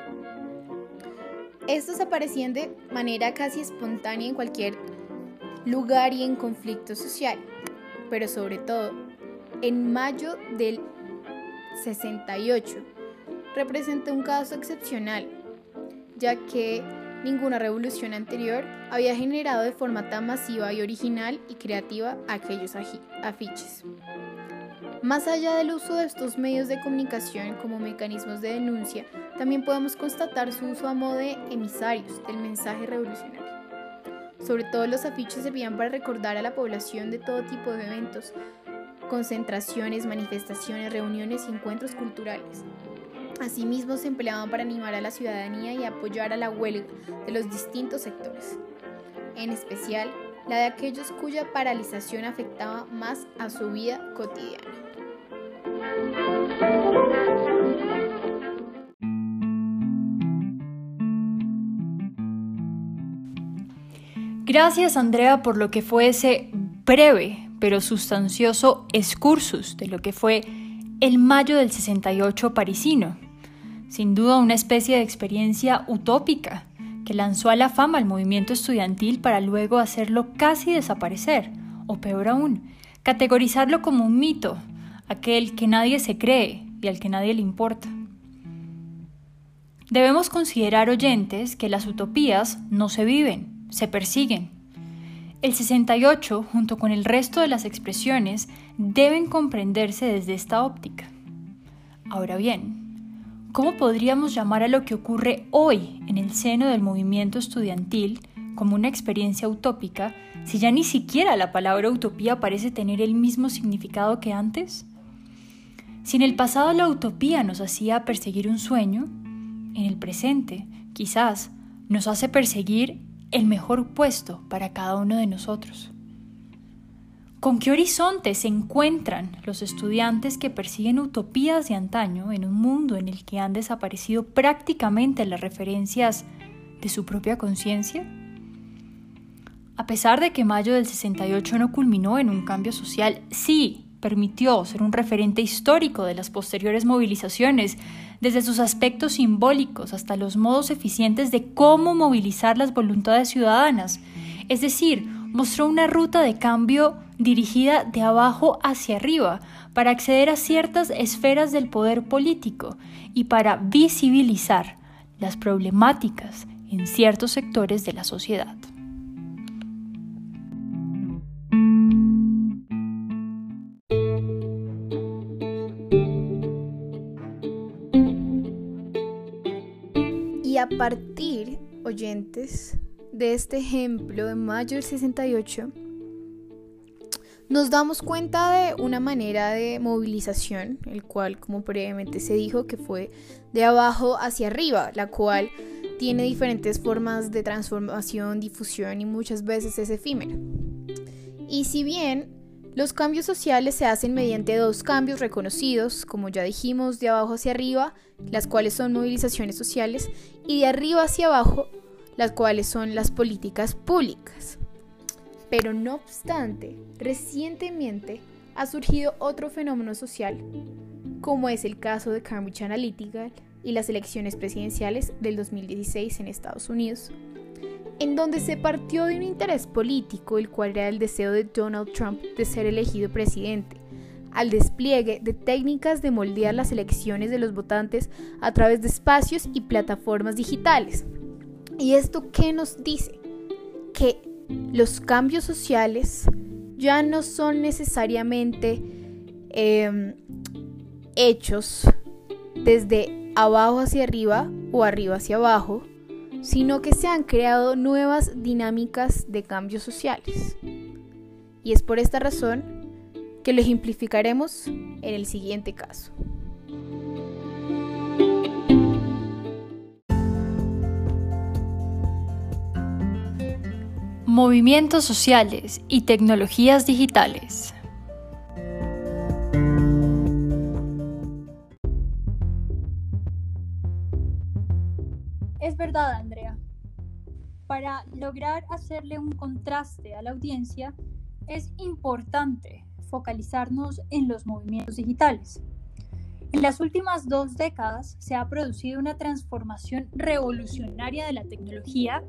Estos aparecían de manera casi espontánea en cualquier lugar y en conflicto social, pero sobre todo en mayo del 68 representa un caso excepcional, ya que ninguna revolución anterior había generado de forma tan masiva y original y creativa aquellos afiches. Más allá del uso de estos medios de comunicación como mecanismos de denuncia, también podemos constatar su uso a modo de emisarios del mensaje revolucionario. Sobre todo los afiches servían para recordar a la población de todo tipo de eventos, concentraciones, manifestaciones, reuniones y encuentros culturales. Asimismo se empleaban para animar a la ciudadanía y apoyar a la huelga de los distintos sectores, en especial la de aquellos cuya paralización afectaba más a su vida cotidiana. Gracias Andrea por lo que fue ese breve pero sustancioso excursus de lo que fue el mayo del 68 parisino. Sin duda una especie de experiencia utópica que lanzó a la fama al movimiento estudiantil para luego hacerlo casi desaparecer, o peor aún, categorizarlo como un mito, aquel que nadie se cree y al que nadie le importa. Debemos considerar oyentes que las utopías no se viven, se persiguen. El 68, junto con el resto de las expresiones, deben comprenderse desde esta óptica. Ahora bien, ¿cómo podríamos llamar a lo que ocurre hoy en el seno del movimiento estudiantil como una experiencia utópica si ya ni siquiera la palabra utopía parece tener el mismo significado que antes? Si en el pasado la utopía nos hacía perseguir un sueño, en el presente, quizás, nos hace perseguir el mejor puesto para cada uno de nosotros. ¿Con qué horizonte se encuentran los estudiantes que persiguen utopías de antaño en un mundo en el que han desaparecido prácticamente las referencias de su propia conciencia? A pesar de que mayo del 68 no culminó en un cambio social, sí permitió ser un referente histórico de las posteriores movilizaciones, desde sus aspectos simbólicos hasta los modos eficientes de cómo movilizar las voluntades ciudadanas. Es decir, mostró una ruta de cambio dirigida de abajo hacia arriba para acceder a ciertas esferas del poder político y para visibilizar las problemáticas en ciertos sectores de la sociedad. A partir, oyentes, de este ejemplo de mayo del 68, nos damos cuenta de una manera de movilización, el cual, como previamente se dijo, que fue de abajo hacia arriba, la cual tiene diferentes formas de transformación, difusión y muchas veces es efímera. Y si bien los cambios sociales se hacen mediante dos cambios reconocidos, como ya dijimos, de abajo hacia arriba, las cuales son movilizaciones sociales, y de arriba hacia abajo, las cuales son las políticas públicas. Pero no obstante, recientemente ha surgido otro fenómeno social, como es el caso de Cambridge Analytica y las elecciones presidenciales del 2016 en Estados Unidos, en donde se partió de un interés político, el cual era el deseo de Donald Trump de ser elegido presidente, al despliegue de técnicas de moldear las elecciones de los votantes a través de espacios y plataformas digitales. ¿Y esto qué nos dice? Que los cambios sociales ya no son necesariamente em, hechos desde abajo hacia arriba o arriba hacia abajo, sino que se han creado nuevas dinámicas de cambios sociales. Y es por esta razón que lo ejemplificaremos en el siguiente caso. Movimientos sociales y tecnologías digitales. Verdad, Andrea. Para lograr hacerle un contraste a la audiencia, es importante focalizarnos en los movimientos digitales. En las últimas dos décadas se ha producido una transformación revolucionaria de la tecnología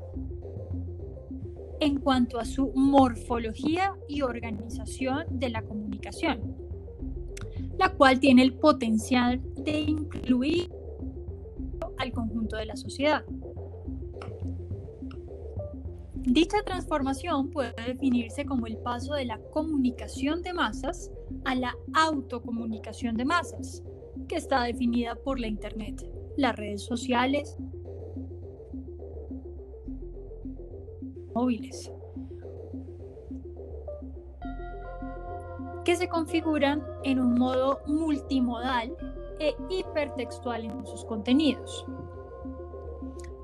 en cuanto a su morfología y organización de la comunicación, la cual tiene el potencial de incluir al conjunto de la sociedad. Dicha transformación puede definirse como el paso de la comunicación de masas a la autocomunicación de masas, que está definida por la Internet, las redes sociales, móviles, que se configuran en un modo multimodal e hipertextual en sus contenidos.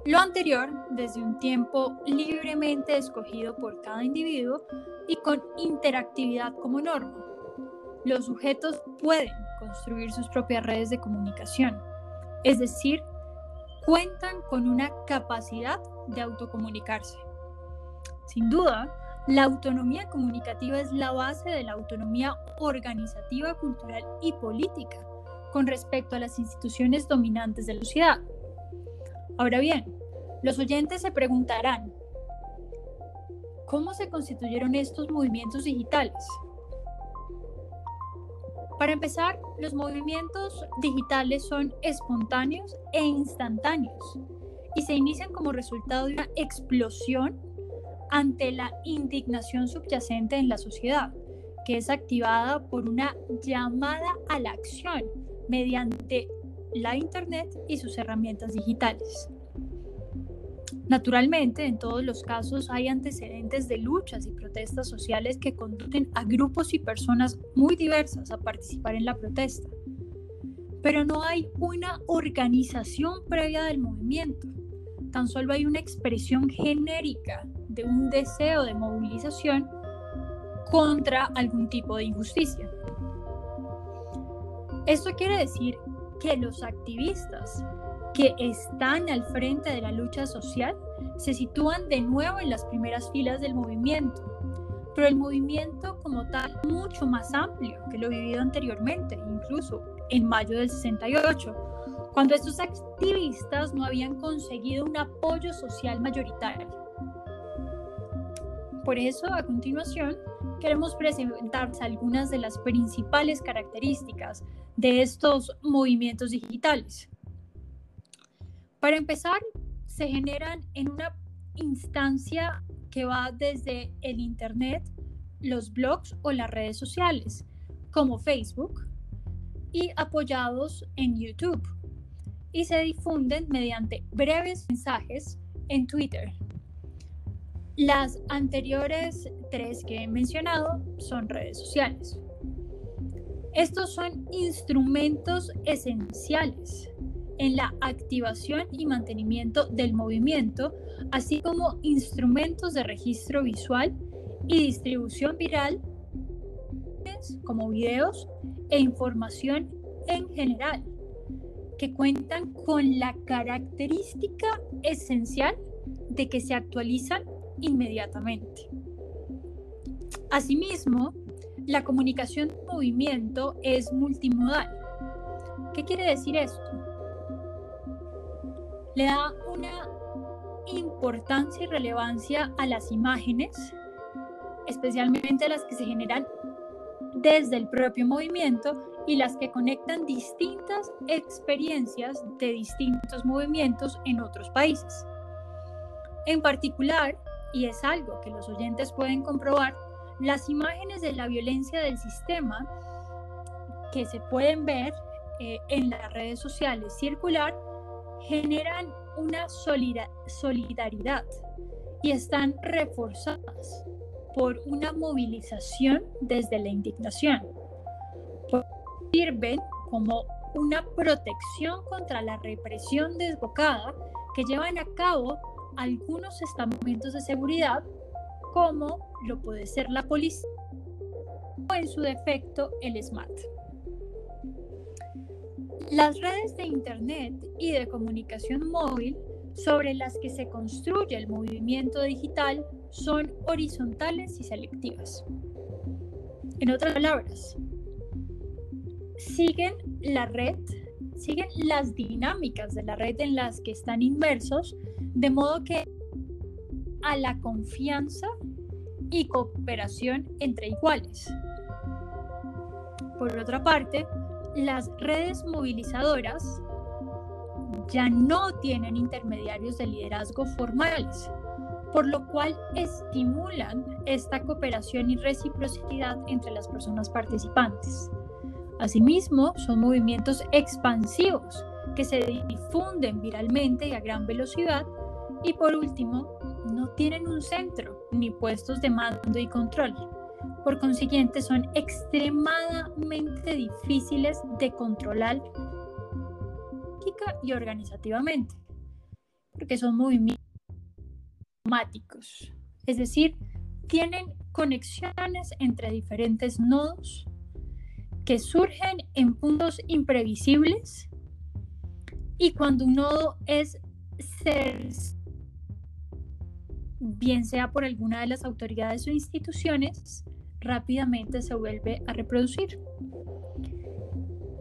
Lo anterior desde un tiempo libremente escogido por cada individuo y con interactividad como norma. Los sujetos pueden construir sus propias redes de comunicación, es decir, cuentan con una capacidad de autocomunicarse. Sin duda, la autonomía comunicativa es la base de la autonomía organizativa, cultural y política con respecto a las instituciones dominantes de la sociedad. Ahora bien, los oyentes se preguntarán, ¿cómo se constituyeron estos movimientos digitales? Para empezar, los movimientos digitales son espontáneos e instantáneos y se inician como resultado de una explosión ante la indignación subyacente en la sociedad, que es activada por una llamada a la acción mediante la Internet y sus herramientas digitales. Naturalmente, en todos los casos hay antecedentes de luchas y protestas sociales que conducen a grupos y personas muy diversas a participar en la protesta. Pero no hay una organización previa del movimiento, tan solo hay una expresión genérica de un deseo de movilización contra algún tipo de injusticia. Esto quiere decir que los activistas que están al frente de la lucha social se sitúan de nuevo en las primeras filas del movimiento, pero el movimiento como tal mucho más amplio que lo vivido anteriormente, incluso en mayo del 68, cuando estos activistas no habían conseguido un apoyo social mayoritario. Por eso, a continuación, queremos presentar algunas de las principales características de estos movimientos digitales. Para empezar, se generan en una instancia que va desde el Internet, los blogs o las redes sociales, como Facebook, y apoyados en YouTube, y se difunden mediante breves mensajes en Twitter. Las anteriores tres que he mencionado son redes sociales. Estos son instrumentos esenciales en la activación y mantenimiento del movimiento, así como instrumentos de registro visual y distribución viral como videos e información en general, que cuentan con la característica esencial de que se actualizan inmediatamente. Asimismo, la comunicación de movimiento es multimodal. ¿Qué quiere decir esto? le da una importancia y relevancia a las imágenes, especialmente las que se generan desde el propio movimiento y las que conectan distintas experiencias de distintos movimientos en otros países. En particular, y es algo que los oyentes pueden comprobar, las imágenes de la violencia del sistema que se pueden ver eh, en las redes sociales circular generan una solidaridad y están reforzadas por una movilización desde la indignación. Sirven como una protección contra la represión desbocada que llevan a cabo algunos estamentos de seguridad, como lo puede ser la policía o en su defecto el SMAT. Las redes de Internet y de comunicación móvil sobre las que se construye el movimiento digital son horizontales y selectivas. En otras palabras, siguen la red, siguen las dinámicas de la red en las que están inmersos, de modo que a la confianza y cooperación entre iguales. Por otra parte, las redes movilizadoras ya no tienen intermediarios de liderazgo formales, por lo cual estimulan esta cooperación y reciprocidad entre las personas participantes. Asimismo, son movimientos expansivos que se difunden viralmente y a gran velocidad y por último, no tienen un centro ni puestos de mando y control. Por consiguiente, son extremadamente difíciles de controlar y organizativamente, porque son movimientos automáticos, es decir, tienen conexiones entre diferentes nodos que surgen en puntos imprevisibles y cuando un nodo es ser bien sea por alguna de las autoridades o instituciones, rápidamente se vuelve a reproducir.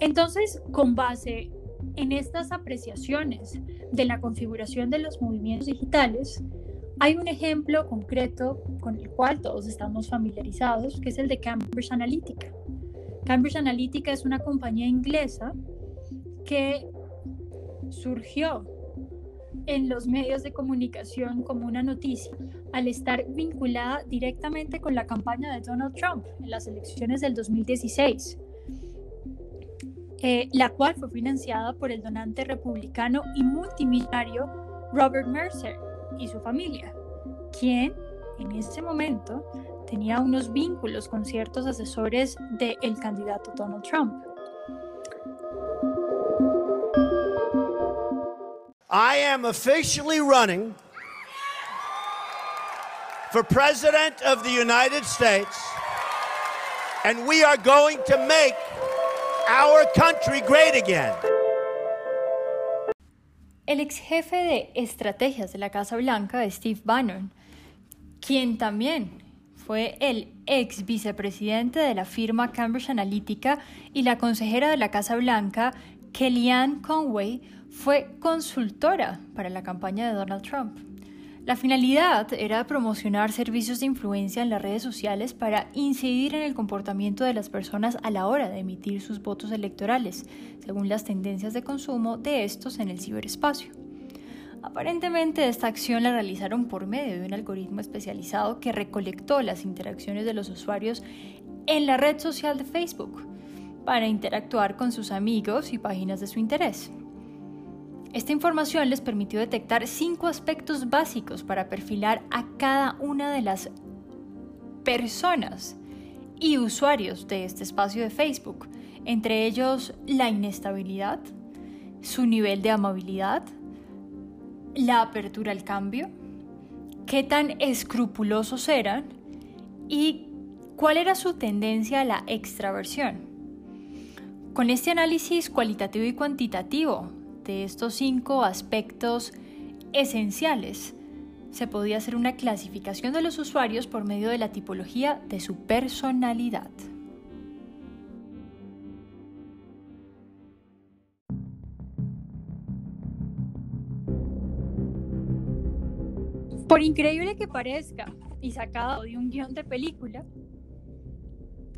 Entonces, con base en estas apreciaciones de la configuración de los movimientos digitales, hay un ejemplo concreto con el cual todos estamos familiarizados, que es el de Cambridge Analytica. Cambridge Analytica es una compañía inglesa que surgió en los medios de comunicación como una noticia al estar vinculada directamente con la campaña de Donald Trump en las elecciones del 2016, eh, la cual fue financiada por el donante republicano y multimillonario Robert Mercer, y su familia, quien en ese momento tenía unos vínculos con ciertos asesores del candidato Donald Trump. I am officially running for President of the United States, and we are going to make our country great again. El ex jefe de estrategias de la Casa Blanca, Steve Bannon, quien también fue el ex vicepresidente de la firma Cambridge Analytica y la consejera de la Casa Blanca, Kellyanne Conway, fue consultora para la campaña de Donald Trump. La finalidad era promocionar servicios de influencia en las redes sociales para incidir en el comportamiento de las personas a la hora de emitir sus votos electorales, según las tendencias de consumo de estos en el ciberespacio. Aparentemente esta acción la realizaron por medio de un algoritmo especializado que recolectó las interacciones de los usuarios en la red social de Facebook para interactuar con sus amigos y páginas de su interés. Esta información les permitió detectar cinco aspectos básicos para perfilar a cada una de las personas y usuarios de este espacio de Facebook, entre ellos la inestabilidad, su nivel de amabilidad, la apertura al cambio, qué tan escrupulosos eran y cuál era su tendencia a la extraversión. Con este análisis cualitativo y cuantitativo de estos cinco aspectos esenciales, se podía hacer una clasificación de los usuarios por medio de la tipología de su personalidad. Por increíble que parezca y sacado de un guion de película,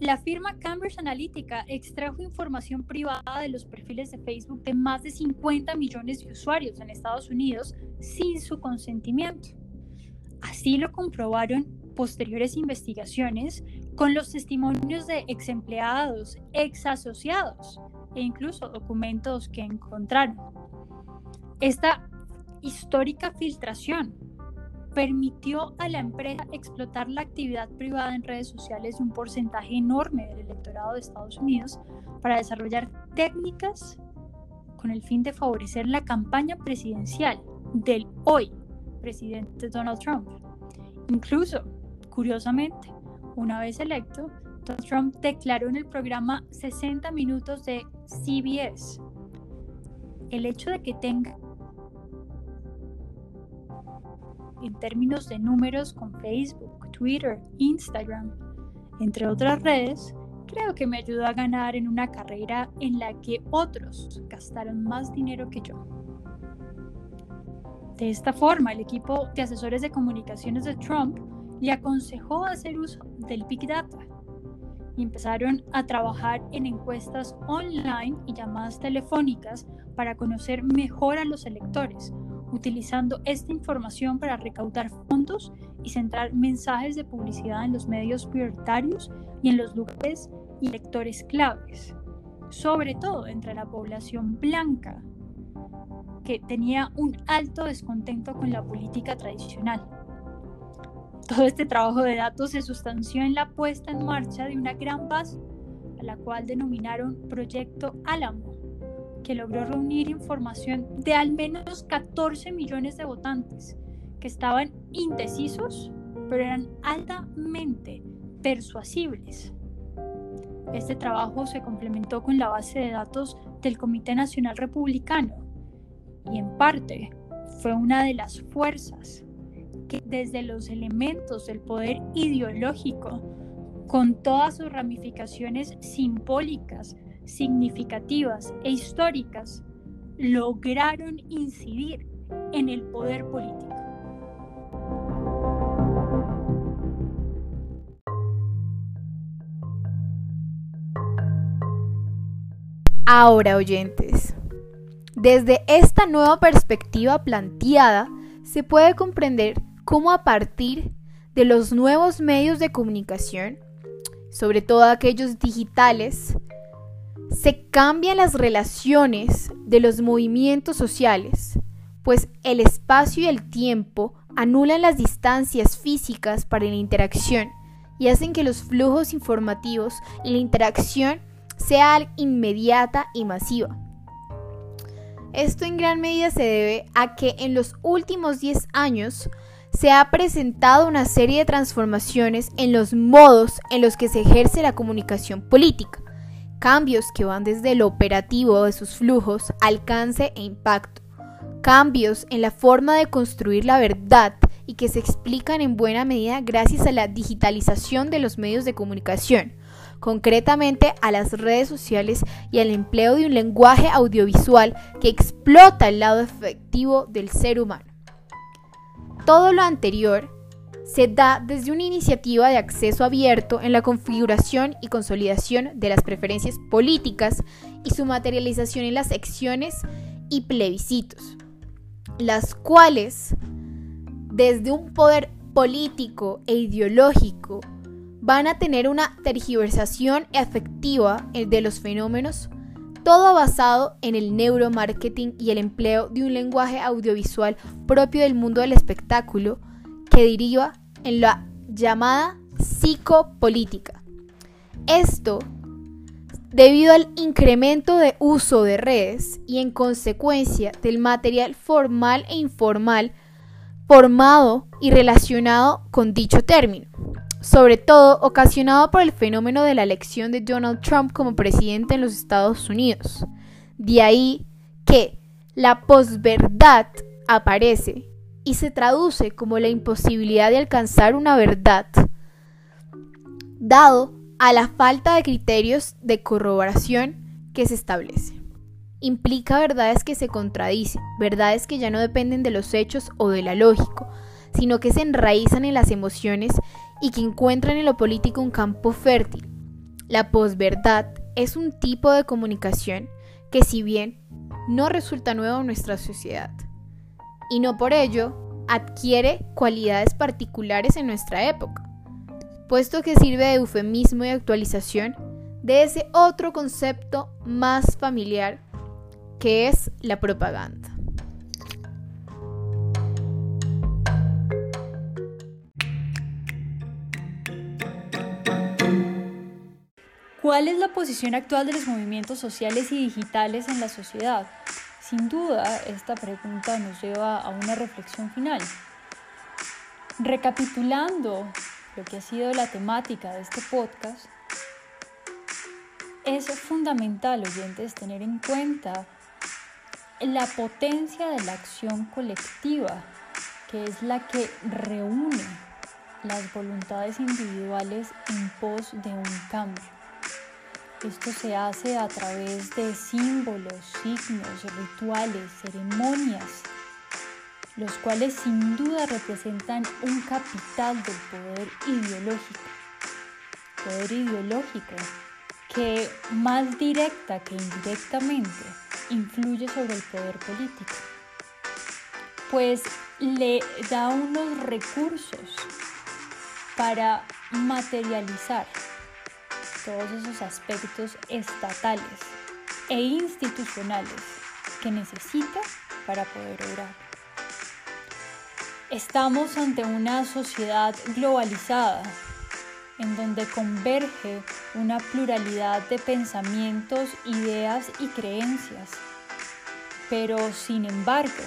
la firma Cambridge Analytica extrajo información privada de los perfiles de Facebook de más de 50 millones de usuarios en Estados Unidos sin su consentimiento. Así lo comprobaron posteriores investigaciones con los testimonios de ex empleados, ex asociados e incluso documentos que encontraron. Esta histórica filtración permitió a la empresa explotar la actividad privada en redes sociales de un porcentaje enorme del electorado de Estados Unidos para desarrollar técnicas con el fin de favorecer la campaña presidencial del hoy presidente Donald Trump. Incluso, curiosamente, una vez electo, Donald Trump declaró en el programa 60 minutos de CBS el hecho de que tenga en términos de números con Facebook, Twitter, Instagram, entre otras redes, creo que me ayudó a ganar en una carrera en la que otros gastaron más dinero que yo. De esta forma, el equipo de asesores de comunicaciones de Trump le aconsejó hacer uso del Big Data y empezaron a trabajar en encuestas online y llamadas telefónicas para conocer mejor a los electores, utilizando esta información para recaudar fondos y centrar mensajes de publicidad en los medios prioritarios y en los lugares y lectores claves, sobre todo entre la población blanca, que tenía un alto descontento con la política tradicional. Todo este trabajo de datos se sustanció en la puesta en marcha de una gran base, a la cual denominaron Proyecto Álamo, que logró reunir información de al menos 14 millones de votantes que estaban indecisos, pero eran altamente persuasibles. Este trabajo se complementó con la base de datos del Comité Nacional Republicano y en parte fue una de las fuerzas que desde los elementos del poder ideológico, con todas sus ramificaciones simbólicas, significativas e históricas lograron incidir en el poder político. Ahora, oyentes, desde esta nueva perspectiva planteada, se puede comprender cómo a partir de los nuevos medios de comunicación, sobre todo aquellos digitales, se cambian las relaciones de los movimientos sociales, pues el espacio y el tiempo anulan las distancias físicas para la interacción y hacen que los flujos informativos y la interacción sea inmediata y masiva. Esto en gran medida se debe a que en los últimos 10 años se ha presentado una serie de transformaciones en los modos en los que se ejerce la comunicación política, cambios que van desde lo operativo de sus flujos, alcance e impacto, cambios en la forma de construir la verdad y que se explican en buena medida gracias a la digitalización de los medios de comunicación, concretamente a las redes sociales y al empleo de un lenguaje audiovisual que explota el lado efectivo del ser humano. Todo lo anterior se da desde una iniciativa de acceso abierto en la configuración y consolidación de las preferencias políticas y su materialización en las secciones y plebiscitos, las cuales, desde un poder político e ideológico, van a tener una tergiversación efectiva de los fenómenos, todo basado en el neuromarketing y el empleo de un lenguaje audiovisual propio del mundo del espectáculo que deriva en la llamada psicopolítica. Esto debido al incremento de uso de redes y en consecuencia del material formal e informal formado y relacionado con dicho término sobre todo ocasionado por el fenómeno de la elección de Donald Trump como presidente en los Estados Unidos. De ahí que la posverdad aparece y se traduce como la imposibilidad de alcanzar una verdad, dado a la falta de criterios de corroboración que se establece. Implica verdades que se contradicen, verdades que ya no dependen de los hechos o de la lógica, sino que se enraizan en las emociones y que encuentran en lo político un campo fértil. La posverdad es un tipo de comunicación que si bien no resulta nuevo en nuestra sociedad, y no por ello adquiere cualidades particulares en nuestra época, puesto que sirve de eufemismo y actualización de ese otro concepto más familiar que es la propaganda. ¿Cuál es la posición actual de los movimientos sociales y digitales en la sociedad? Sin duda, esta pregunta nos lleva a una reflexión final. Recapitulando lo que ha sido la temática de este podcast, es fundamental, oyentes, tener en cuenta la potencia de la acción colectiva, que es la que reúne las voluntades individuales en pos de un cambio. Esto se hace a través de símbolos, signos, rituales, ceremonias, los cuales sin duda representan un capital del poder ideológico. Poder ideológico que más directa que indirectamente influye sobre el poder político, pues le da unos recursos para materializar todos esos aspectos estatales e institucionales que necesita para poder obrar. Estamos ante una sociedad globalizada en donde converge una pluralidad de pensamientos, ideas y creencias. Pero sin embargo,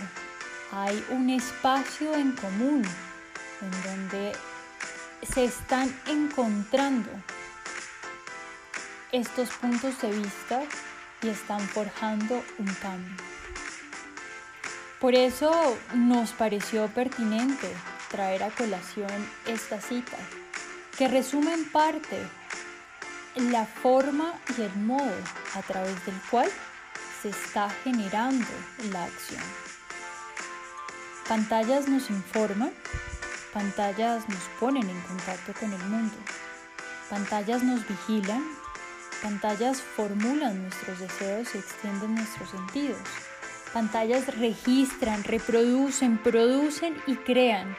hay un espacio en común en donde se están encontrando estos puntos de vista y están forjando un cambio. Por eso nos pareció pertinente traer a colación esta cita, que resume en parte la forma y el modo a través del cual se está generando la acción. Pantallas nos informan, pantallas nos ponen en contacto con el mundo, pantallas nos vigilan Pantallas formulan nuestros deseos y extienden nuestros sentidos. Pantallas registran, reproducen, producen y crean.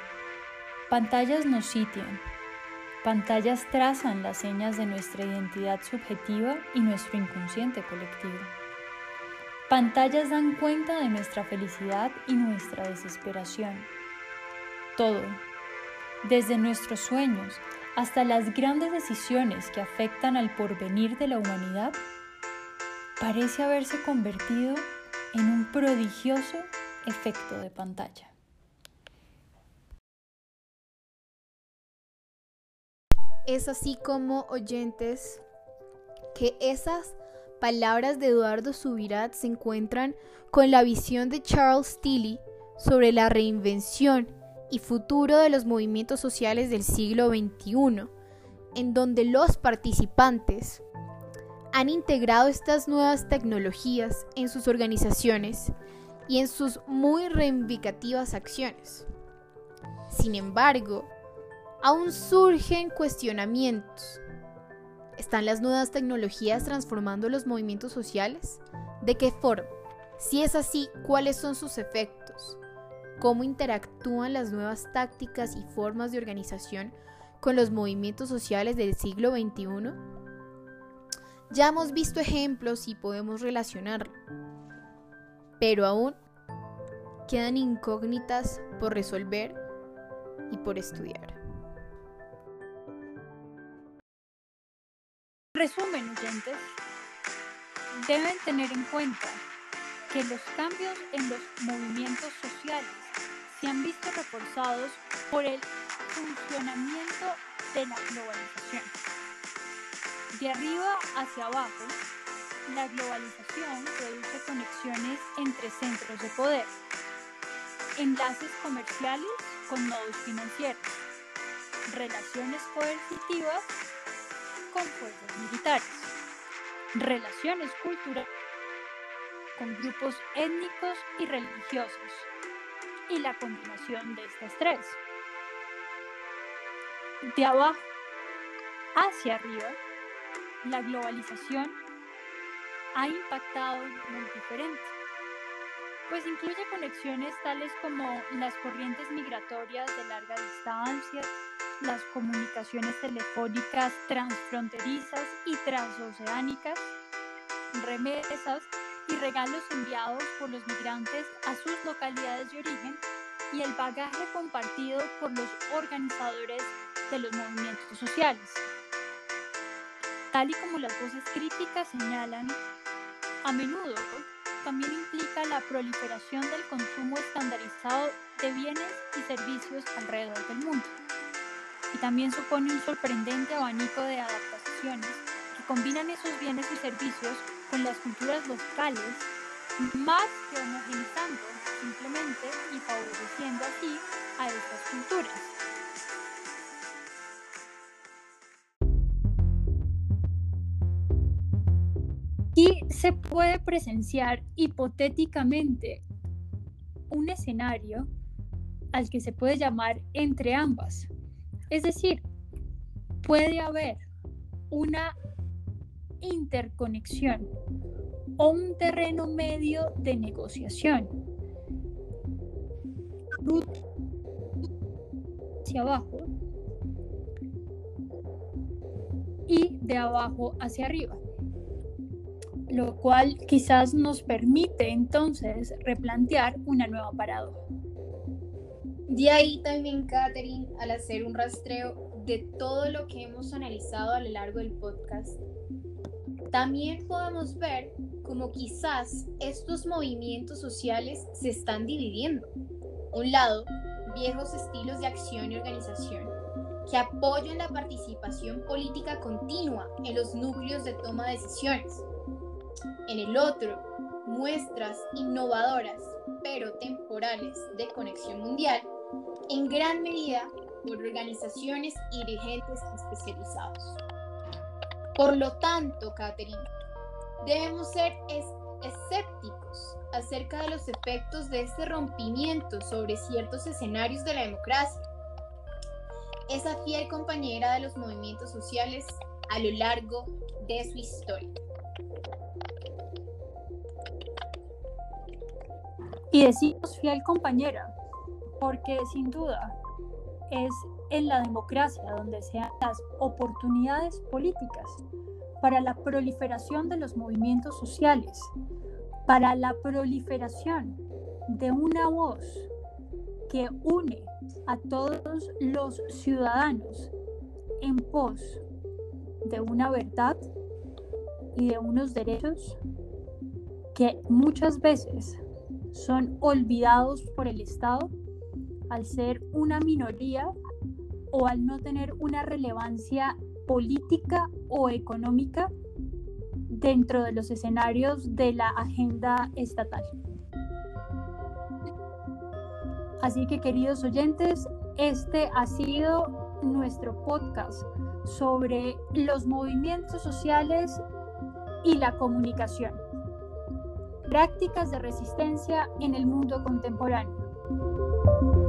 Pantallas nos sitian. Pantallas trazan las señas de nuestra identidad subjetiva y nuestro inconsciente colectivo. Pantallas dan cuenta de nuestra felicidad y nuestra desesperación. Todo, desde nuestros sueños hasta las grandes decisiones que afectan al porvenir de la humanidad, parece haberse convertido en un prodigioso efecto de pantalla. Es así como oyentes que esas palabras de Eduardo Subirat se encuentran con la visión de Charles Tilly sobre la reinvención y futuro de los movimientos sociales del siglo XXI, en donde los participantes han integrado estas nuevas tecnologías en sus organizaciones y en sus muy reivindicativas acciones. Sin embargo, aún surgen cuestionamientos. ¿Están las nuevas tecnologías transformando los movimientos sociales? ¿De qué forma? Si es así, ¿cuáles son sus efectos? ¿Cómo interactúan las nuevas tácticas y formas de organización con los movimientos sociales del siglo XXI? Ya hemos visto ejemplos y podemos relacionarlo, pero aún quedan incógnitas por resolver y por estudiar. Resumen, oyentes, deben tener en cuenta que los cambios en los movimientos sociales se han visto reforzados por el funcionamiento de la globalización. De arriba hacia abajo, la globalización produce conexiones entre centros de poder, enlaces comerciales con nodos financieros, relaciones coercitivas con fuerzas militares, relaciones culturales con grupos étnicos y religiosos y la combinación de estas tres. De abajo hacia arriba, la globalización ha impactado muy diferente, pues incluye conexiones tales como las corrientes migratorias de larga distancia, las comunicaciones telefónicas transfronterizas y transoceánicas, remesas y regalos enviados por los migrantes a sus localidades de origen y el bagaje compartido por los organizadores de los movimientos sociales. Tal y como las voces críticas señalan, a menudo también implica la proliferación del consumo estandarizado de bienes y servicios alrededor del mundo y también supone un sorprendente abanico de adaptaciones que combinan esos bienes y servicios con las culturas locales, más que homogenizando simplemente y favoreciendo así a estas culturas. Y se puede presenciar hipotéticamente un escenario al que se puede llamar entre ambas, es decir, puede haber una interconexión o un terreno medio de negociación. Hacia abajo y de abajo hacia arriba, lo cual quizás nos permite entonces replantear una nueva paradoja. De ahí también, Catherine, al hacer un rastreo de todo lo que hemos analizado a lo largo del podcast, también podemos ver cómo quizás estos movimientos sociales se están dividiendo. Un lado, viejos estilos de acción y organización que apoyan la participación política continua en los núcleos de toma de decisiones. En el otro, muestras innovadoras pero temporales de conexión mundial en gran medida por organizaciones y dirigentes especializados. Por lo tanto, Catherine, debemos ser escépticos acerca de los efectos de este rompimiento sobre ciertos escenarios de la democracia. Esa fiel compañera de los movimientos sociales a lo largo de su historia. Y decimos fiel compañera, porque sin duda es en la democracia donde se dan las oportunidades políticas para la proliferación de los movimientos sociales, para la proliferación de una voz que une a todos los ciudadanos en pos de una verdad y de unos derechos que muchas veces son olvidados por el Estado al ser una minoría o al no tener una relevancia política o económica dentro de los escenarios de la agenda estatal. Así que queridos oyentes, este ha sido nuestro podcast sobre los movimientos sociales y la comunicación. Prácticas de resistencia en el mundo contemporáneo.